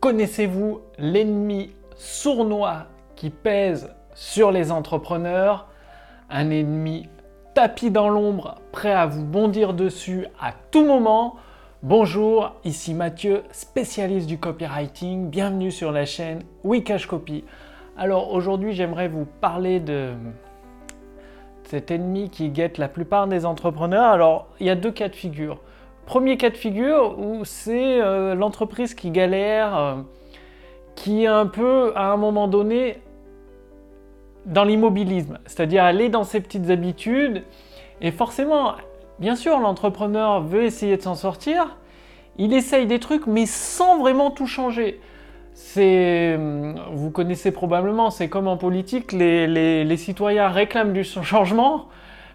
Connaissez-vous l'ennemi sournois qui pèse sur les entrepreneurs? Un ennemi tapis dans l'ombre, prêt à vous bondir dessus à tout moment Bonjour, ici Mathieu, spécialiste du copywriting. Bienvenue sur la chaîne Wikash Copy. Alors aujourd'hui, j'aimerais vous parler de cet ennemi qui guette la plupart des entrepreneurs. Alors, il y a deux cas de figure. Premier cas de figure où c'est euh, l'entreprise qui galère, euh, qui est un peu à un moment donné dans l'immobilisme, c'est-à-dire est dans ses petites habitudes. Et forcément, bien sûr, l'entrepreneur veut essayer de s'en sortir, il essaye des trucs mais sans vraiment tout changer. C'est, vous connaissez probablement, c'est comme en politique, les citoyens réclament du changement,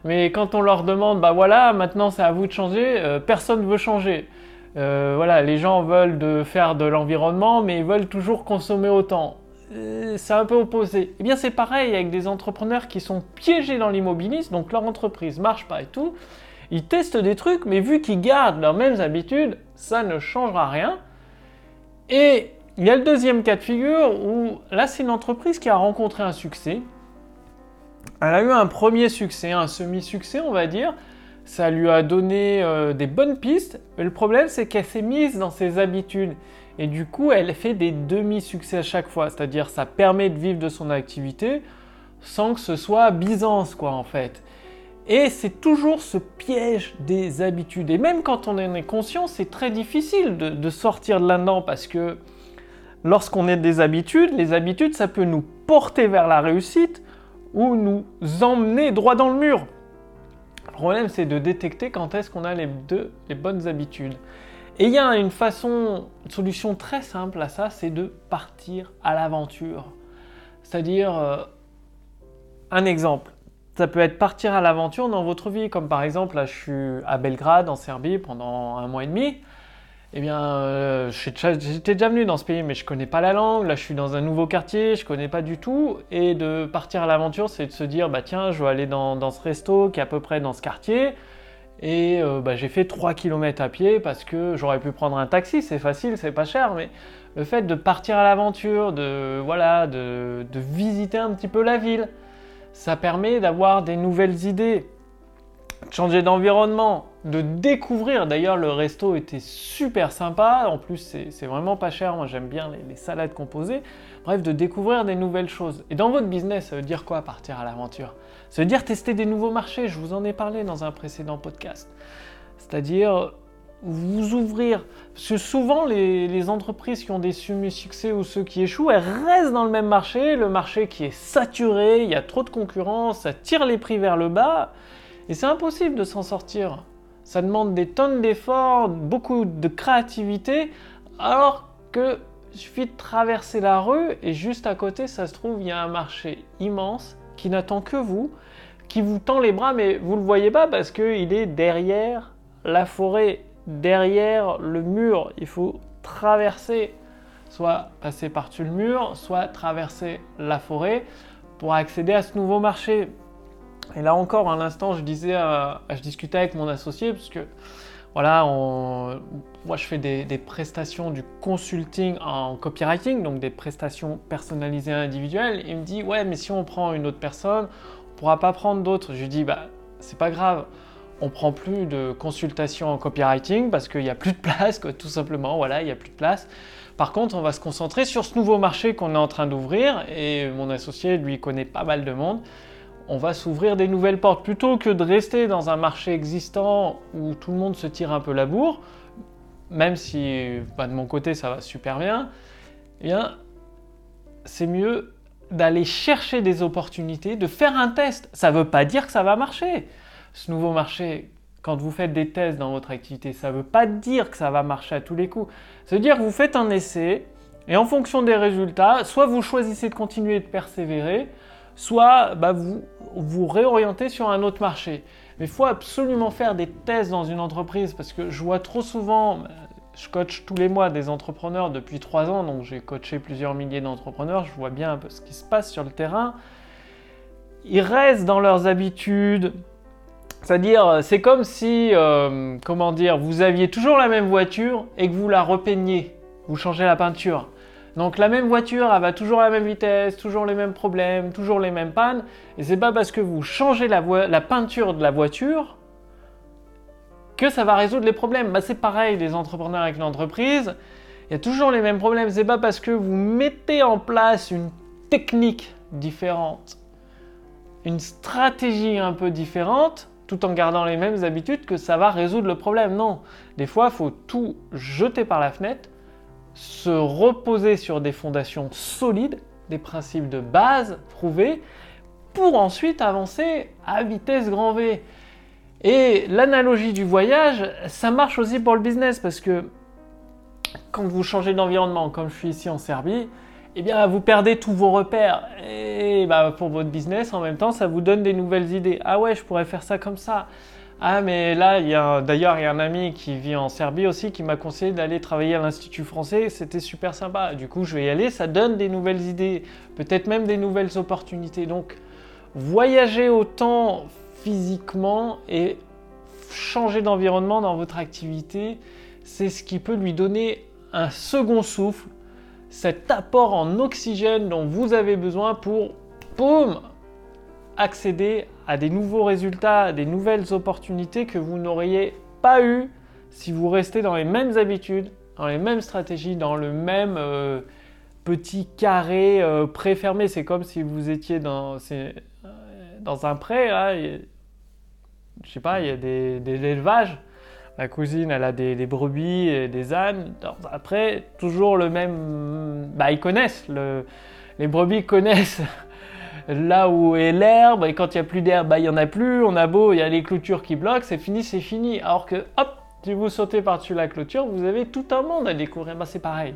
mais quand on leur demande, bah voilà, maintenant c'est à vous de changer, euh, personne ne veut changer. Euh, voilà, les gens veulent faire de l'environnement, mais ils veulent toujours consommer autant. Euh, c'est un peu opposé. Eh bien, c'est pareil avec des entrepreneurs qui sont piégés dans l'immobilisme, donc leur entreprise marche pas et tout. Ils testent des trucs, mais vu qu'ils gardent leurs mêmes habitudes, ça ne changera rien. Et il y a le deuxième cas de figure où là, c'est une entreprise qui a rencontré un succès, elle a eu un premier succès, un semi-succès, on va dire. Ça lui a donné euh, des bonnes pistes. Mais le problème, c'est qu'elle s'est mise dans ses habitudes. Et du coup, elle fait des demi-succès à chaque fois. C'est-à-dire, ça permet de vivre de son activité sans que ce soit Byzance, quoi, en fait. Et c'est toujours ce piège des habitudes. Et même quand on en est conscient, c'est très difficile de, de sortir de là-dedans parce que lorsqu'on est des habitudes, les habitudes, ça peut nous porter vers la réussite ou nous emmener droit dans le mur. Le problème, c'est de détecter quand est-ce qu'on a les deux, les bonnes habitudes. Et il y a une façon, une solution très simple à ça, c'est de partir à l'aventure. C'est-à-dire, euh, un exemple, ça peut être partir à l'aventure dans votre vie, comme par exemple, là je suis à Belgrade, en Serbie, pendant un mois et demi eh bien, euh, j'étais déjà venu dans ce pays, mais je connais pas la langue. Là, je suis dans un nouveau quartier, je connais pas du tout. Et de partir à l'aventure, c'est de se dire, bah tiens, je vais aller dans, ce resto qui est à peu près dans ce quartier. Et euh, bah, j'ai fait 3 km à pied parce que j'aurais pu prendre un taxi, c'est facile, c'est pas cher, mais le fait de partir à l'aventure, de, voilà, de visiter un petit peu la ville, ça permet d'avoir des nouvelles idées changer d'environnement, de découvrir. D'ailleurs, le resto était super sympa. En plus, c'est vraiment pas cher. Moi, j'aime bien les, salades composées. Bref, de découvrir des nouvelles choses. Et dans votre business, ça veut dire quoi partir à l'aventure? Ça veut dire tester des nouveaux marchés. Je vous en ai parlé dans un précédent podcast. C'est-à-dire vous ouvrir. Parce que souvent, les, entreprises qui ont des succès ou ceux qui échouent, elles restent dans le même marché. Le marché qui est saturé, il y a trop de concurrence, ça tire les prix vers le bas. Et c'est impossible de s'en sortir. Ça demande des tonnes d'efforts, beaucoup de créativité, alors que suffit de traverser la rue et juste à côté, ça se trouve, il y a un marché immense qui n'attend que vous, qui vous tend les bras, mais vous ne le voyez pas parce qu'il est derrière la forêt, derrière le mur. Il faut traverser, soit passer par-dessus le mur, soit traverser la forêt pour accéder à ce nouveau marché. Et là encore, à l'instant, je disais, je discutais avec mon associé parce que voilà, moi je fais des, prestations du consulting en copywriting, donc des prestations personnalisées individuelles. Il me dit ouais, mais si on prend une autre personne, on pourra pas prendre d'autres. Je lui dis bah c'est pas grave, on prend plus de consultations en copywriting parce qu'il n'y a plus de place, tout simplement. Voilà, il n'y a plus de place. Par contre, on va se concentrer sur ce nouveau marché qu'on est en train d'ouvrir et mon associé lui connaît pas mal de monde on va s'ouvrir des nouvelles portes. Plutôt que de rester dans un marché existant où tout le monde se tire un peu la bourre, même si bah, de mon côté ça va super bien, eh bien c'est mieux d'aller chercher des opportunités, de faire un test. Ça ne veut pas dire que ça va marcher. Ce nouveau marché, quand vous faites des tests dans votre activité, ça ne veut pas dire que ça va marcher à tous les coups. Ça veut dire que vous faites un essai et en fonction des résultats, soit vous choisissez de continuer de persévérer, soit bah, vous vous sur un autre marché. Mais il faut absolument faire des tests dans une entreprise parce que je vois trop souvent, bah, je coach tous les mois des entrepreneurs depuis trois ans, donc j'ai coaché plusieurs milliers d'entrepreneurs, je vois bien un peu ce qui se passe sur le terrain. Ils restent dans leurs habitudes. C'est-à-dire, c'est comme si, euh, comment dire, vous aviez toujours la même voiture et que vous la repeigniez. vous changez la peinture. Donc la même voiture, elle va toujours à la même vitesse, toujours les mêmes problèmes, toujours les mêmes pannes. Et c'est pas parce que vous changez la, peinture de la voiture que ça va résoudre les problèmes. Bah, c'est pareil, les entrepreneurs avec l'entreprise, il y a toujours les mêmes problèmes. C'est pas parce que vous mettez en place une technique différente, une stratégie un peu différente, tout en gardant les mêmes habitudes, que ça va résoudre le problème. Non, des fois, il faut tout jeter par la fenêtre se reposer sur des fondations solides, des principes de base prouvés, pour ensuite avancer à vitesse grand V. Et l'analogie du voyage, ça marche aussi pour le business parce que quand vous changez d'environnement, comme je suis ici en Serbie, eh bien vous perdez tous vos repères. Et bah, pour votre business, en même temps, ça vous donne des nouvelles idées. Ah ouais, je pourrais faire ça comme ça. Ah, mais là, d'ailleurs, il y a un ami qui vit en Serbie aussi qui m'a conseillé d'aller travailler à l'Institut français. C'était super sympa. Du coup, je vais y aller. Ça donne des nouvelles idées, peut-être même des nouvelles opportunités. Donc, voyager autant physiquement et changer d'environnement dans votre activité, c'est ce qui peut lui donner un second souffle, cet apport en oxygène dont vous avez besoin pour, boum, accéder à des nouveaux résultats, à des nouvelles opportunités que vous n'auriez pas eu si vous restez dans les mêmes habitudes, dans les mêmes stratégies, dans le même euh, petit carré euh, préfermé. C'est comme si vous étiez dans, euh, dans un pré, là, je sais pas, il y a des, élevages. Ma cousine, elle a des, brebis et des ânes. Pré, toujours le même. Bah, ils connaissent. Le, les brebis connaissent là où est l'herbe, et quand il n'y a plus d'herbe, bah, il n'y en a plus, on a beau, il y a les clôtures qui bloquent, c'est fini, c'est fini. Alors que, hop, si vous sautez par-dessus la clôture, vous avez tout un monde à découvrir. Bah, c'est pareil.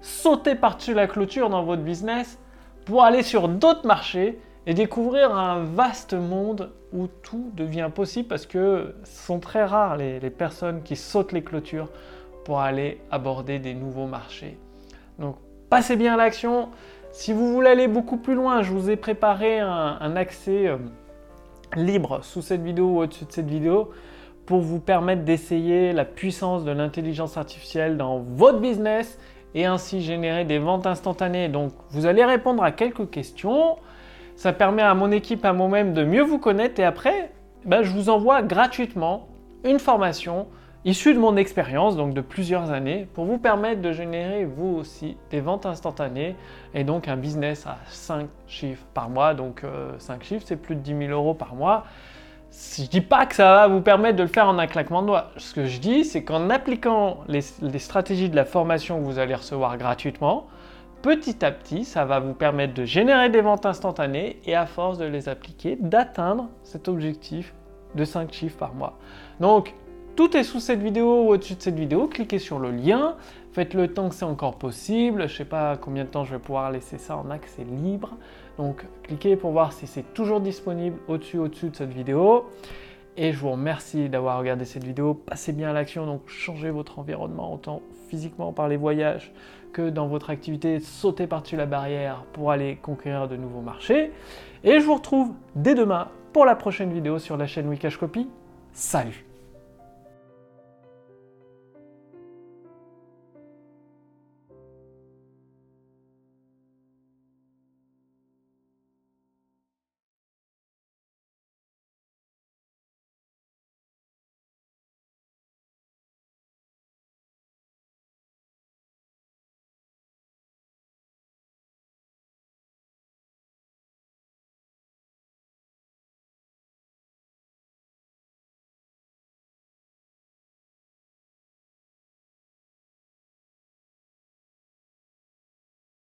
Sautez par-dessus la clôture dans votre business pour aller sur d'autres marchés et découvrir un vaste monde où tout devient possible parce que ce sont très rares les, les personnes qui sautent les clôtures pour aller aborder des nouveaux marchés. Donc, passez bien l'action. Si vous voulez aller beaucoup plus loin, je vous ai préparé un, accès euh, libre sous cette vidéo ou au-dessus de cette vidéo pour vous permettre d'essayer la puissance de l'intelligence artificielle dans votre business et ainsi générer des ventes instantanées. Donc vous allez répondre à quelques questions. Ça permet à mon équipe, à moi-même de mieux vous connaître et après, ben, je vous envoie gratuitement une formation issu de mon expérience, donc de plusieurs années, pour vous permettre de générer vous aussi des ventes instantanées et donc un business à 5 chiffres par mois. Donc 5 euh, chiffres, c'est plus de 10 000 euros par mois. Je ne dis pas que ça va vous permettre de le faire en un claquement de doigts. Ce que je dis, c'est qu'en appliquant les, stratégies de la formation que vous allez recevoir gratuitement, petit à petit, ça va vous permettre de générer des ventes instantanées et à force de les appliquer, d'atteindre cet objectif de 5 chiffres par mois. Donc, tout est sous cette vidéo ou au-dessus de cette vidéo. Cliquez sur le lien. Faites le temps que c'est encore possible. Je ne sais pas combien de temps je vais pouvoir laisser ça en accès libre. Donc cliquez pour voir si c'est toujours disponible au-dessus, au-dessus de cette vidéo. Et je vous remercie d'avoir regardé cette vidéo. Passez bien à l'action, donc changez votre environnement autant physiquement par les voyages que dans votre activité. Sautez par-dessus la barrière pour aller conquérir de nouveaux marchés. Et je vous retrouve dès demain pour la prochaine vidéo sur la chaîne Wikash Copy. Salut